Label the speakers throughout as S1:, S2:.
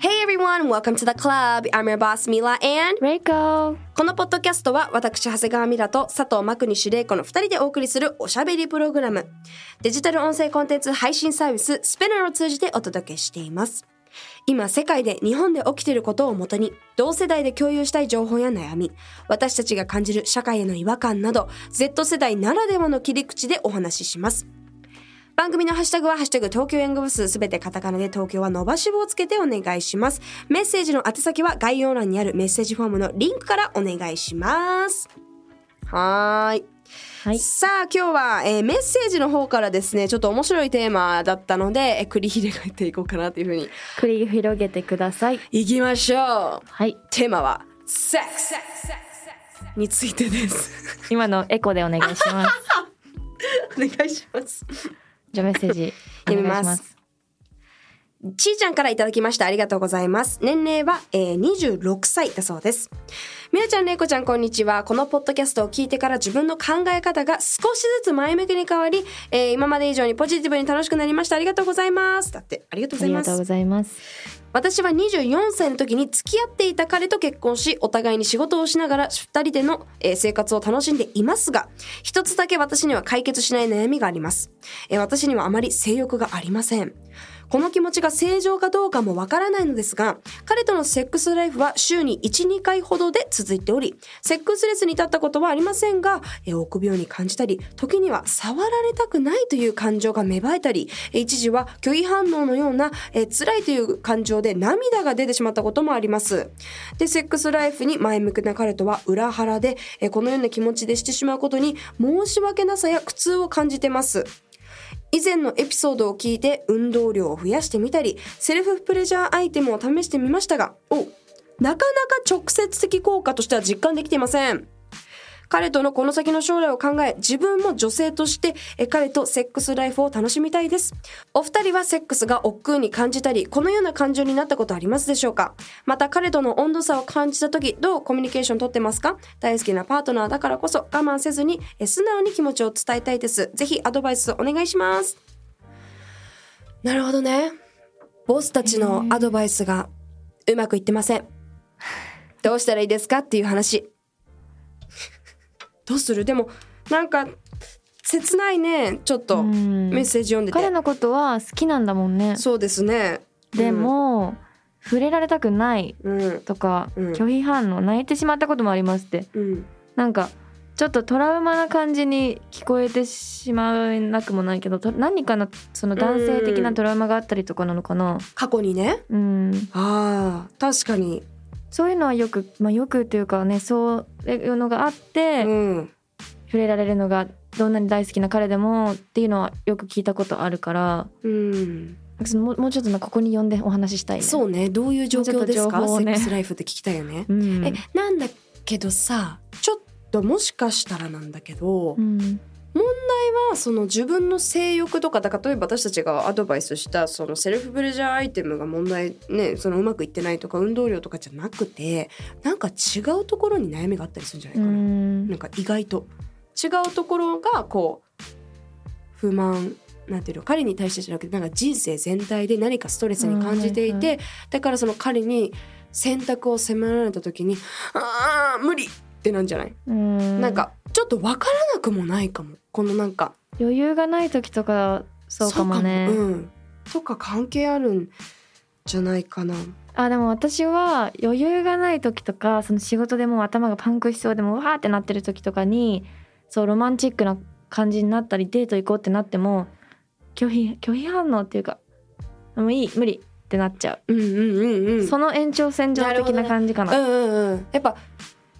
S1: Hey everyone, welcome to the club. I'm your boss Mila and
S2: レイコ
S1: このポッドキャストは私長谷川ミラと佐藤真国主玲子の2人でお送りするおしゃべりプログラム。デジタル音声コンテンツ配信サービススペナーを通じてお届けしています。今世界で日本で起きていることをもとに同世代で共有したい情報や悩み私たちが感じる社会への違和感など Z 世代ならではの切り口でお話しします番組のハッシュタグはハッシュタグ東京ヤングブスすべてカタカナで東京は伸ばし棒をつけてお願いします。メッセージの宛先は概要欄にあるメッセージフォームのリンクからお願いします。はーい。
S2: はい。
S1: さあ今日は、えーメッセージの方からですねちょっと面白いテーマだったので、えー繰り広げていこうかなというふうに。
S2: 繰り広げてください。
S1: いきましょう。
S2: はい。
S1: テーマはセックスについてです。
S2: 今のエコでお願いします。
S1: お願いします
S2: じゃあメッセージお
S1: 読み
S2: 願いし
S1: ます。ちーちゃんからいただきました。ありがとうございます。年齢は、えー、26歳だそうです。みなちゃんれいこちゃんこんにちは。このポッドキャストを聞いてから自分の考え方が少しずつ前向きに変わり、えー今まで以上にポジティブに楽しくなりました。ありがとうございます。だってありがとうございます。
S2: ありがとうございます。
S1: 私は24歳の時に付き合っていた彼と結婚しお互いに仕事をしながら2人でのえー生活を楽しんでいますが一つだけ私には解決しない悩みがあります。えー私にはあまり性欲がありませんこの気持ちが正常かどうかもわからないのですが彼とのセックスライフは週に12回ほどで続いておりセックスレスに立ったことはありませんがえ臆病に感じたり時には触られたくないという感情が芽生えたり一時は拒否反応のようなえ辛いという感情で涙が出てしまったこともあります。でセックスライフに前向きな彼とは裏腹でえこのような気持ちでしてしまうことに申し訳なさや苦痛を感じてます。以前のエピソードを聞いて運動量を増やしてみたりセルフプレジャーアイテムを試してみましたがおなかなか直接的効果としては実感できていません。彼とのこの先の将来を考え自分も女性として彼とセックスライフを楽しみたいです。お二人はセックスが億劫に感じたりこのような感情になったことありますでしょうか？また彼との温度差を感じた時どうコミュニケーション取ってますか？大好きなパートナーだからこそ我慢せずに素直に気持ちを伝えたいです。ぜひアドバイスお願いします。なるほどね。ボスたちのアドバイスがうまくいってません。どうしたらいいですか？っていう話。どうする？でもなんか切ないね。ちょっと
S2: うん。
S1: メッセージ読んでて。
S2: 彼のことは好きなんだもんね。
S1: そうですね。
S2: でも、触れられたくない
S1: うん。
S2: とか、
S1: うん。
S2: 拒否反応泣いてしまったこともありますって。
S1: うん。
S2: なんかちょっとトラウマな感じに聞こえてしまわなくもないけどと何かのその男性的なトラウマがあったりとかなのかな？
S1: 過去にね。
S2: うん。
S1: ああ確かに
S2: そういうのはよくまあよくっていうかねそういうのがあって、
S1: うん。
S2: 触れられるのがどんなに大好きな彼でもっていうのはよく聞いたことあるから
S1: うん。
S2: もうもうちょっとなここに呼んでお話ししたいね。
S1: そうねどういう状況ですか、
S2: ね。
S1: セックスライフって聞きたいよね、
S2: うん、
S1: えなんだけどさちょっともしかしたらなんだけど、
S2: うん
S1: はその自分の性欲とかだから例えば私たちがアドバイスしたそのセルフプレジャーアイテムが問題ねそのうまくいってないとか運動量とかじゃなくてなんか違うところに悩みがあったりするんじゃないうかな、
S2: ん。
S1: なんか意外と。違うところがこう不満なんていうの彼に対してじゃなくてなんか人生全体で何かストレスに感じていて、
S2: うんはい。
S1: だからその彼に選択を迫られた時に「あー無理!」ってなんじゃない、
S2: うん。
S1: なんかちょっと分からなくもないかもこのなんか
S2: 余裕がない時とかそうかもね。
S1: そうん、とか関係あるんじゃないかな。
S2: あでも私は余裕がない時とかその仕事でもう頭がパンクしそうでもうわーってなってる時とかにそうロマンチックな感じになったりデート行こうってなっても拒否拒否反応っていうかもういい無理ってなっちゃ
S1: うんうんうんう
S2: う、
S1: ん。
S2: その延長線上的な感じかな
S1: うんうんうん。やっぱ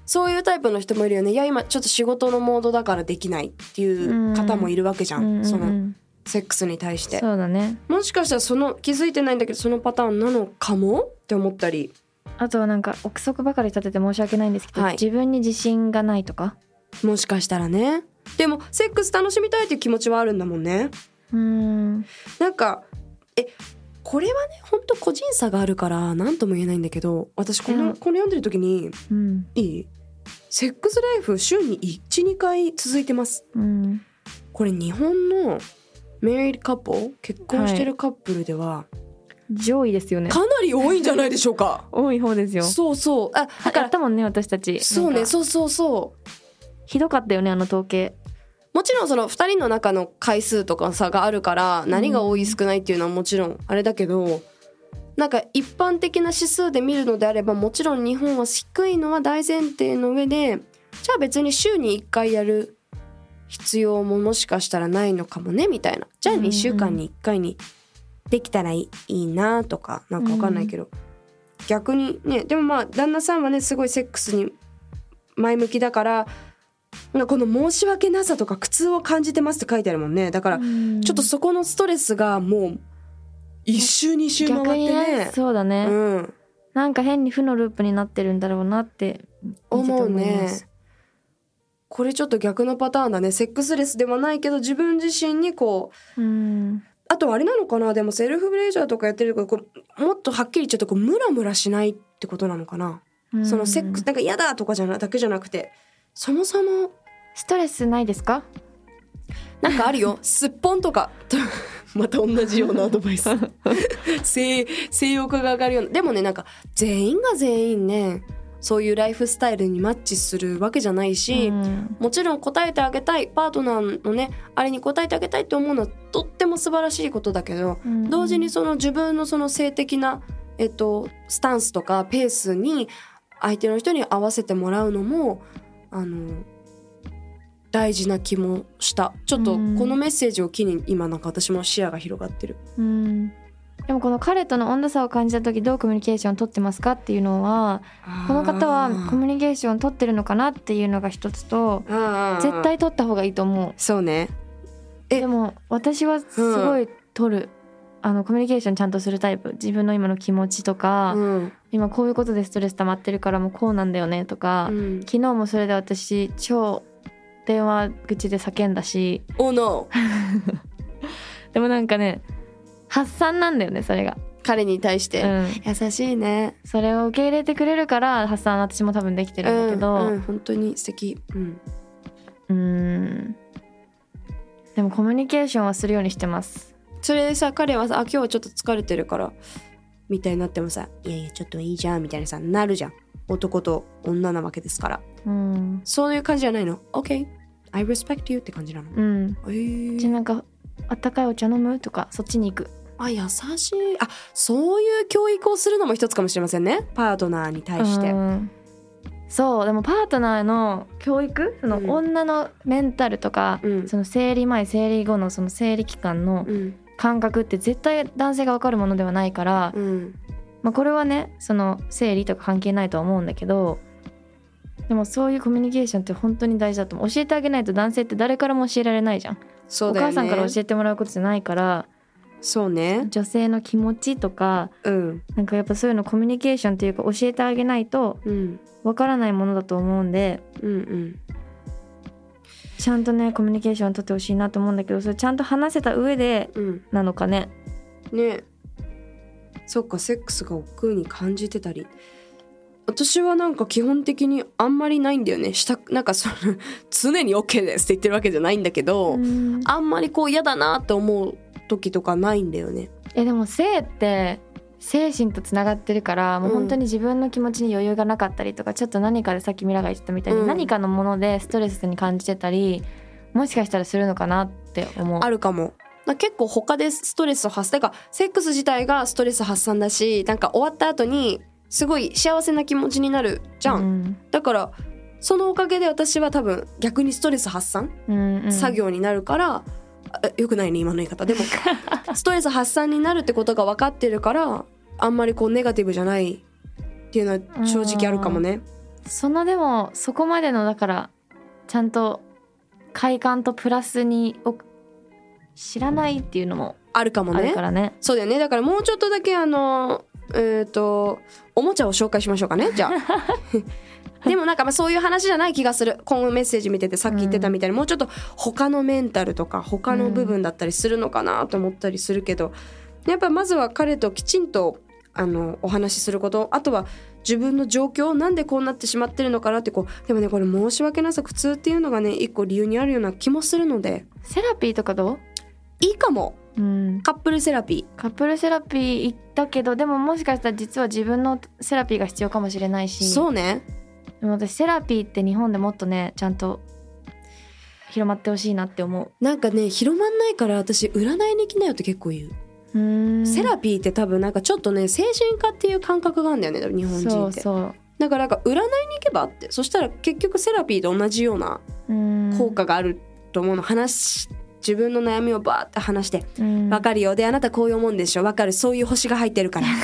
S1: そういうタイプの人もいるよね。いや今ちょっと仕事のモードだからできないっていう方もいるわけじゃん。そのセックスに対して。
S2: そうだね。
S1: もしかしたらその気づいてないんだけどそのパターンなのかもって思ったり。
S2: あとはなんか憶測ばかり立てて申し訳ないんですけど、
S1: はい。
S2: 自分に自信がないとか？
S1: もしかしたらね。でもセックス楽しみたいっていう気持ちはあるんだもんね。
S2: うーん。
S1: なんかえこれはねほんと個人差があるから何とも言えないんだけど私この,、
S2: うん
S1: これ読んでる時に
S2: うん。
S1: いい？セックスライフ週に12回続いてます。
S2: うん。
S1: これ日本のメリードカップル結婚してるカップルでは
S2: 上位ですよね。
S1: かなり多いんじゃないでしょうか。
S2: 多い方ですよ。
S1: そうそう。あだ
S2: だ
S1: か
S2: かららったもんね私たち。
S1: そうねそうそうそう。
S2: ひどかったよねあの統計。
S1: もちろんその2人の中の回数とか差があるから何が多い少ないっていうのはもちろんあれだけどなんか一般的な指数で見るのであればもちろん日本は低いのは大前提の上でじゃあ別に週に1回やる必要ももしかしたらないのかもねみたいな。じゃあ
S2: うんうん
S1: 2週間に1回にできたらいいいいなとかなんかわかんないけど、逆にねでもまあ旦那さんはねすごいセックスに前向きだからこの申し訳なさとか苦痛を感じてますって書いてあるもんね。だからちょっとそこのストレスがもう一周二周回って
S2: ね。
S1: ね
S2: そうだね、
S1: うん。
S2: なんか変に負のループになってるんだろうなって
S1: 思うね。
S2: す。
S1: これちょっと逆のパターンだね。セックスレスではないけど自分自身にこう
S2: うん。
S1: あとあれなのかな？でもセルフプレジャーとかやってるけどこうもっとはっきり言っちゃうとこうムラムラしないってことなのかな、そのセックスなんか嫌だとかじゃなだけじゃなくてそもそも
S2: ストレスないですか？
S1: なんかあるよ。すっぽんとか。また同じようなアドバイス。性性欲が上がるような。でもねなんか全員が全員ねそういうライフスタイルにマッチするわけじゃないし、
S2: うん。
S1: もちろん答えてあげたいパートナーのねあれに答えてあげたいって思うのはとっても素晴らしいことだけど、
S2: うん。
S1: 同時にその自分のその性的な、えっと、スタンスとかペースに相手の人に合わせてもらうのもあの大事な気もした。ちょっとこ
S2: うん。
S1: のメッセージを機に今なんか私も視野が広がってる。
S2: うん。でもこの彼との温度差を感じた時どうコミュニケーションを取ってますかっていうのはこの方はコミュニケーションを取ってるのかなっていうのが一つと絶対取った方がいいと思
S1: そうね。
S2: う
S1: え。
S2: でも私はすごい取る、あのコミュニケーションちゃんとするタイプ。自分の今の気持ちとか、
S1: うん。
S2: 今こういうことでストレス溜まってるからもうこうなんだよねとか、
S1: うん。
S2: 昨日もそれで私超電話口で叫んだし。
S1: Oh no.
S2: でもなんかね発散なんだよねそれが、
S1: 彼に対して、
S2: うん、
S1: 優しいね。
S2: それを受け入れてくれるから発散私も多分できてるんだけど、
S1: うんうん、本当に素敵。うん。
S2: うーん。でもコミュニケーションはするようにしてます。
S1: それでさ彼はさあ今日はちょっと疲れてるからみたいになってもさいやいやちょっといいじゃんみたいなさなるじゃん。男と女なわけですから。
S2: うん。
S1: そういう感じじゃないの ?OK I respect you って感じなの？
S2: うん。
S1: え。ー
S2: じゃあなんかあったかいお茶飲む？とかそっちに行く。
S1: あ優しい。あそういう教育をするのも一つかもしれませんね。パートナーに対して。
S2: うん。そうでもパートナーの教育その
S1: うん。
S2: 女のメンタルとか、
S1: うん。
S2: その生理前生理後のその生理期間の
S1: うん。
S2: 感覚って絶対男性が分かるものではないから、
S1: うん。
S2: まあ、これはねその生理とか関係ないとは思うんだけどでもそういうコミュニケーションって本当に大事だと思う。教えてあげないと男性って誰からも教えられないじゃん、お
S1: そうだよね。
S2: 母さんから教えてもらうことじゃないから
S1: そうね。
S2: 女性の気持ちとか
S1: うん。
S2: なんかやっぱそういうのコミュニケーションというか教えてあげないと
S1: うん。
S2: わからないものだと思うんで
S1: うんうん。
S2: ちゃんとねコミュニケーションを取ってほしいなと思うんだけどそれちゃんと話せた上で
S1: うん。
S2: なのかね。
S1: ね。そっかセックスが億劫に感じてたり私はなんか基本的にあんまりないんだよね。したなんかその 常に OK ですって言ってるわけじゃないんだけど、
S2: うん。
S1: あんまりこう嫌だなって思う時とかないんだよね。
S2: えでも性って精神とつながってるからもう本当に自分の気持ちに余裕がなかったりとか、ちょっと何かでさっきミラが言ってたみたいに、
S1: うん。
S2: 何かのものでストレスに感じてたりもしかしたらするのかなって思う。
S1: あるかも。な結構他でストレスを発散かセックス自体がストレス発散だしなんか終わった後にすごい幸せな気持ちになるじゃん、
S2: うん。
S1: だからそのおかげで私は多分逆にストレス発散
S2: うんうん。
S1: 作業になるから、あよくないね今の言い方。でも ストレス発散になるってことが分かってるからあんまりこうネガティブじゃないっていうのは正直あるかもね。
S2: そのでもそこまでのだからちゃんと快感とプラスにを知らないっていうのも
S1: あるかもね。
S2: あるからね。
S1: そうだよね。だからもうちょっとだけあのえっ、とおもちゃを紹介しましょうかねじゃあ。でもなんかまあそういう話じゃない気がする。今後メッセージ見ててさっき言ってたみたいに、もうちょっと他のメンタルとか他の部分だったりするのかなと思ったりするけど、やっぱまずは彼ときちんとあのお話しすることあとは自分の状況なんでこうなってしまってるのかなってこうでもねこれ申し訳なさ苦痛っていうのがね一個理由にあるような気もするので。
S2: セラピーとかど
S1: いいかも
S2: ううん。
S1: カップルセラピ
S2: カップルセラピー行ったけどでももしかしたら実は自分のセラピーが必要かもしれない
S1: ー
S2: し。
S1: そうね。
S2: でも私セラピーって日本でもっとねちゃんと広まってほしいなって思う。
S1: なんかね広まんないから私占いに来なよって結構言う、セラピーって多分なんかちょっとね精神科っていう感覚があるんだよね日本人って。
S2: そうそう。
S1: だからなんか占いに行けばって。そしたら結局セラピーと同じような効果があると思うの。話自分の悩みをバーって話して
S2: うん。
S1: わかるよ。であなたこういう思うんでしょ。わかる。そういう星が入ってるから。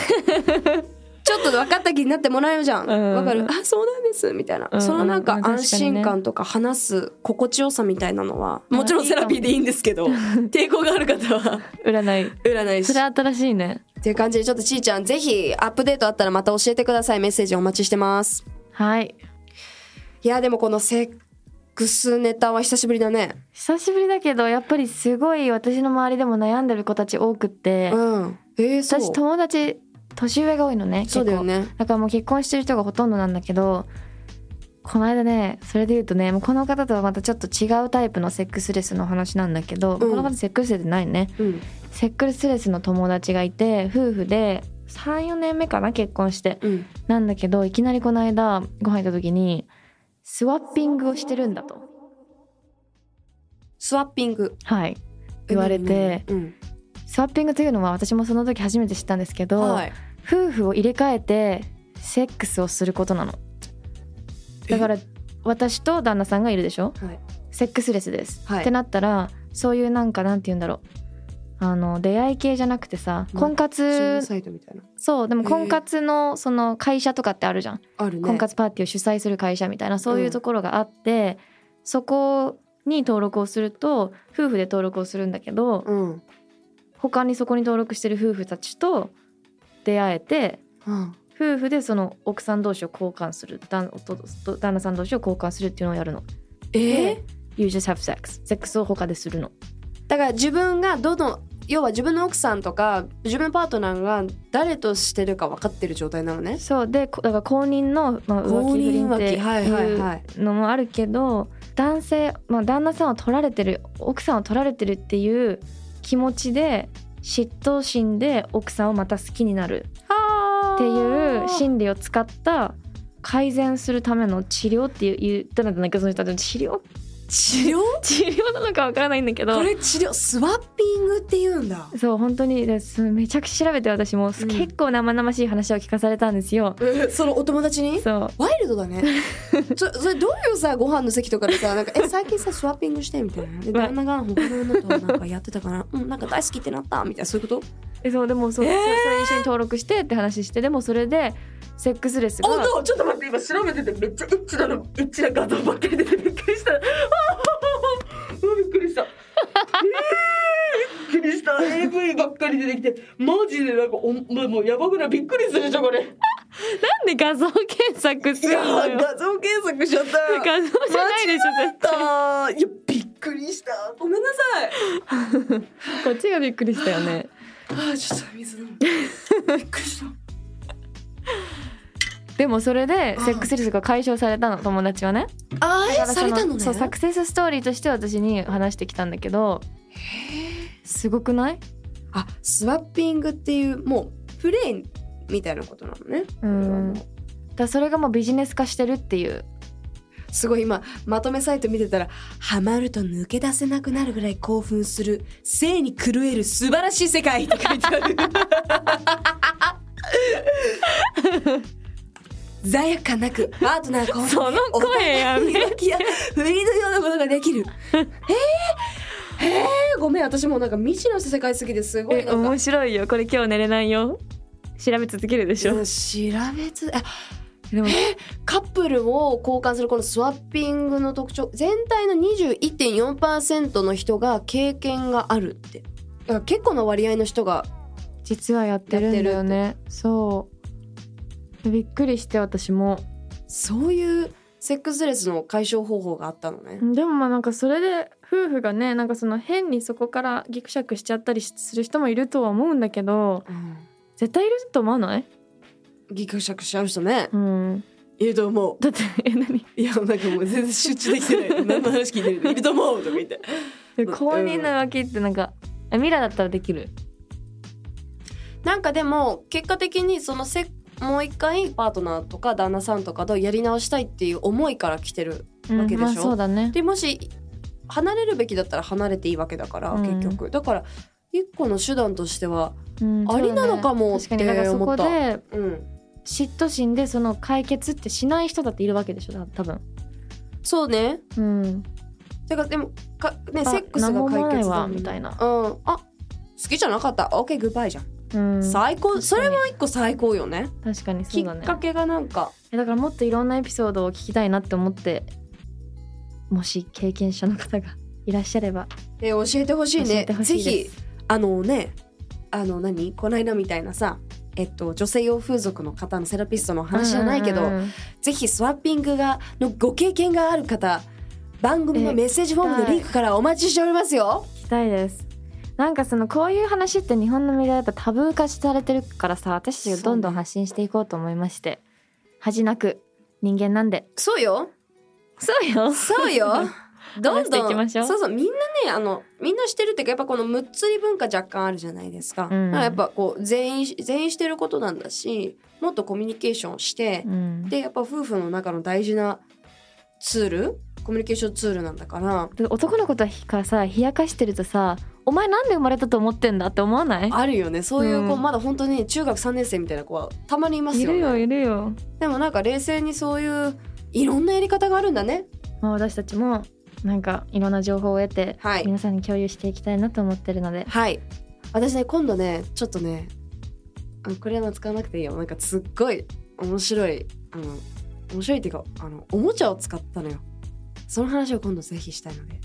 S1: ちょっと分かった気になってもらえるじゃん。
S2: うん。
S1: わかる。あそうなんです。みたいな、
S2: うん。
S1: そのなんか
S2: うん。
S1: 安心感とか話す心地よさみたいなのはもちろんセラピーでいいんですけど抵抗がある方は。
S2: 占い。
S1: 占い師
S2: それ新しいね。
S1: っていう感じでちょっとちーちゃんぜひアップデートあったらまた教えてください。メッセージお待ちしてます。
S2: はい。
S1: いやでもこのセックスネタは久しぶりだね。
S2: 久しぶりだけどやっぱりすごい私の周りでも悩んでる子たち多くって、
S1: うん。えー、
S2: 私友達年上が多いのね
S1: そうだよね。
S2: だからもう結婚してる人がほとんどなんだけどこの間ねそれで言うとねもうこの方とはまたちょっと違うタイプのセックスレスの話なんだけど、この方セックスレスないね。
S1: うん。
S2: セックスレスの友達がいて夫婦で34年目かな結婚して。
S1: うん。
S2: なんだけどいきなりこの間ご飯行った時にスワッピングをしてるんだと。
S1: スワッピング。
S2: はい。言われて
S1: うん
S2: スワッピングというのは私もその時初めて知ったんですけど、
S1: はい。
S2: 夫婦を入れ替えてセックスをすることなの。だから私と旦那さんがいるでしょ？
S1: はい。
S2: セックスレスです、
S1: はい。
S2: ってなったらそういうなんかなんて言うんだろうあの出会い系じゃなくてさ
S1: うん
S2: 婚活
S1: サイトみたいな。
S2: そうでも婚活のその会社とかってあるじゃん、
S1: あるね。
S2: 婚活パーティーを主催する会社みたいなそういうところがあって、そこに登録をすると夫婦で登録をするんだけど、
S1: うん。
S2: 他にそこに登録してる夫婦たちと出会えて
S1: うん。
S2: 夫婦でその奥さん同士を交換する旦旦那さん同士を交換するっていうのをやるの。
S1: えー
S2: で You just have sex セックスを他でするの。
S1: だから自分がどの要は自分の奥さんとか自分のパートナーが誰としてるか分かってる状態なのね。
S2: そう。でこだから公認の、まあ、浮
S1: 公
S2: 気不倫って
S1: い
S2: うのもあるけど男性、まあ、旦那さんを取られてる奥さんを取られてるっていう気持ちで嫉妬心で奥さんをまた好きになる
S1: っ
S2: っていう心理を使った改善するための治療っていう言ったらなんかその人たちの治療
S1: 治療？
S2: 治療なのかわからないんだけど。
S1: これ治療スワッピングって言うんだ。
S2: そう本当にです。めちゃくちゃ調べて私も、
S1: ん。
S2: 結構生々しい話を聞かされたんですよ。
S1: えそのお友達に？
S2: そう。
S1: ワイルドだね。そそれどういうさご飯の席とかでさなんかえ最近さスワッピングしてみたいな？で旦那が他の女となんかやってたから うんなんか大好きってなったみたいな。そういうこと？
S2: えそうでもそう、
S1: えー。
S2: そそれ一緒に登録してって話してでもそれでセックスレスが
S3: おちょっと待って今調べててめっちゃエッチなのエッチな画像ばっかり出てびっくりした。あーびっくりしたえー、びっくりしたり出てきてマジでなんかおもうもうやばくない？びっくりするじゃんこれ。い
S2: なんで画像検索する
S3: や
S2: のよ。
S3: 画像検索しちゃった。
S2: 画像じゃないでしょ絶対。
S3: いやびっくりした。ごめんなさい。
S2: こっちがびっくりしたよね。
S3: あーちょっと水飲む。びっくりした。
S2: でもそれでセックスレスが解消されたの友達はね。
S1: あ
S2: だからそ
S1: されたのね？
S2: そうサクセスストーリーとして私に話してきたんだけどすごくない？
S1: あスワッピングっていうもうプレイみたいなことなのね。
S2: うん。だそれがもうビジネス化してるっていう。
S1: すごい今まとめサイト見てたらハマると抜け出せなくなるぐらい興奮する性に狂える素晴らしい世界って書いてある。罪悪感なくパートナー交
S2: その声やめ
S1: 浮気や不倫のようなことができる。えー、えー、ごめん私もうなんか未知の世界すぎてす。ごい
S2: 面白いよ。これ今日寝れないよ。調べ続けるでしょ。
S1: うん調べつあ
S2: でも
S1: カップルを交換するこのスワッピングの特徴全体の21.4%の人が経験があるって。だから結構な割合の人が
S2: 実はやってるんだよね。そう。びっくりして私も。
S1: そういうセックスレスの解消方法があったのね。
S2: でもまあなんかそれで夫婦がねなんかその変にそこからギクシャクしちゃったりする人もいるとは思うんだけど絶対いると思わない？
S1: ギクシャクしちゃう人ね。
S2: うん。
S1: いると思う。
S2: だってえ何？
S1: いやなんかもう全然集中できてない。何の話聞いてる？いると思うとか言って。
S2: 公認の浮気ってなんかえミラだったらできる？
S1: なんかでも結果的にそのせもう一回パートナーとか旦那さんとかとやり直したいっていう思いから来てるわけでしょ？
S2: うんまあそうだね。
S1: でもし離れるべきだったら離れていいわけだから、
S2: うん。
S1: 結局だから一個の手段としては
S2: うん
S1: ありなのかも
S2: そうだね。確かにだからそこ
S1: って
S2: で
S1: うん。
S2: 嫉妬心でその解決ってしない人だっているわけでしょだ多分。
S1: そうね。
S2: うん。
S1: だからでもかね
S2: あ
S1: セックスが解決だ
S2: わみたいな。
S1: うん。あ好きじゃなかった。OK グッバイじゃん、
S2: うん。
S1: 最高それも一個最高よね。
S2: 確かにそ
S1: き
S2: うだね。
S1: っかけがなんか。
S2: えだからもっといろんなエピソードを聞きたいなって思ってもし経験者の方が いらっしゃれば。
S1: え教えてほしいね。ぜひあのねあの何？この間みたいなさえっと女性用風俗の方のセラピストの話じゃないけど、
S2: うんうんうん。
S1: ぜひスワッピングがのご経験がある方番組のメッセージフォームのリンクからお待ちしておりますよ。
S2: 聞きたいですなんかそのこういう話って日本のメディアやっぱタブー化されてるからさ私たちがどんどん発信していこうと思いまして、恥なく。人間なんで。
S1: そうよ。
S2: そうよ。
S1: そうよ。どんどん
S2: きましょう。
S1: そうそう。みんなねあのみんなしてるっていうかやっぱこのむっつり文化若干あるじゃないですか。
S2: うん。
S1: だからやっぱこう全員全員してることなんだしもっとコミュニケーションして
S2: う、ん、
S1: でやっぱ夫婦の中の大事なツールコミュニケーションツールなんだから。
S2: で男の子とかさ冷やかしてるとさお前なんで生まれたと思ってんだって思わない？
S1: あるよねそういう子、
S2: うん
S1: まだ本当に中学3年生みたいな子はたまにいますよね。
S2: いるよいるよ、
S1: でもなんか冷静にそういういろんなやり方があるんだね。
S2: まあ、私たちもなんかいろんな情報を得て、
S1: はい
S2: 皆さんに共有していきたいなと思ってるので
S1: はい。私ね今度ねちょっとねあのこれは使わなくていいよなんかすっごい面白いあの面白いっていうかあのおもちゃを使ったのよ。その話を今度ぜひしたいので。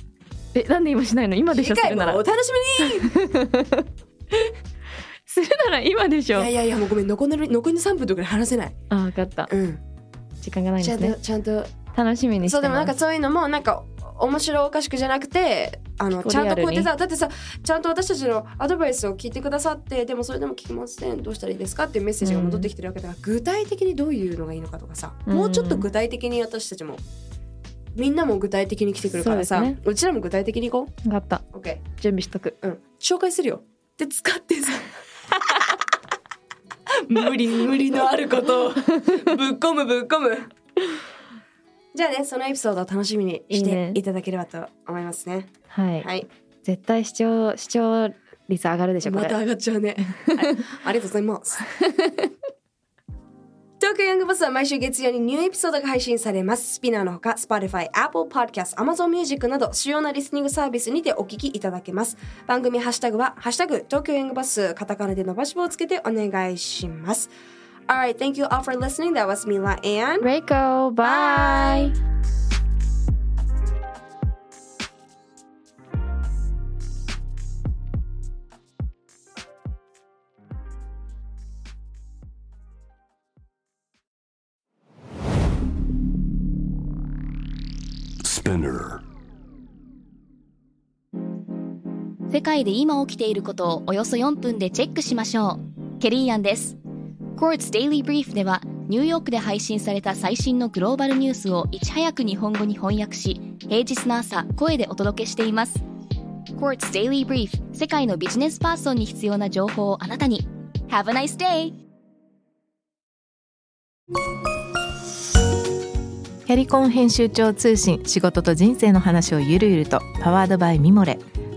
S2: えなんで今しないの？今でしょ
S1: 次回
S2: するなら。
S1: もお楽しみ
S2: するなら今でしょ。
S1: にいやいやいやもうごめん残り残りの3分とかで話せない。
S2: あ分かった。
S1: うん。
S2: 時間がないん
S1: ちゃんと、
S2: ですね
S1: ちゃんと。
S2: 楽しみに
S1: そうでもなんかそういうのもなんか面白おかしくじゃなくてあのちゃんとこうやってさだってさちゃんと私たちのアドバイスを聞いてくださってでもそれでも聞きませんどうしたらいいですかっていうメッセージが戻ってきてるわけだから、具体的にどういうのがいいのかとかさ、
S2: うん。
S1: もうちょっと具体的に私たちもみんなも具体的に来てくるからさう,、
S2: そう
S1: ちらも具体的にいこ
S2: 分かった。
S1: う OK
S2: 準備しとく。
S1: うん。紹介するよ。で使ってさ。無理無理のあることを。ぶっ込むぶっ込む。じゃあねそのエピソードを楽しみにしていただければと思いますね。
S2: はい、
S1: はい。
S2: 絶対視聴視聴率上がるでしょこれ。
S1: また上がっちゃうね、はい、ありがとうございます 東京ヤングバスは毎週月曜にニューエピソードが配信されます。スピナーのほか、Spotify、Apple Podcast、Amazon Music など主要なリスニングサービスにてお聞きいただけます。番組ハッシュタグは、ハッシュタグ、東京ヤングバス、カタカナで伸ばし棒をつけてお願いします。Alright, thank you all for listening. That was Mila and...
S2: Reiko bye
S4: Spinner.
S5: 界で今起きていることをおよそ4分でチェックしましょう。ケリーアンです。Quartz Daily Brief ではニューヨークで配信された最新のグローバルニュースをいち早く日本語に翻訳し、平日の朝声でお届けしています。Quartz Daily Brief 世界のビジネスパーソンに必要な情報をあなたに。Have a nice day!
S6: キャリコン編集長通信仕事と人生の話をゆるゆるとパワードバイミモレ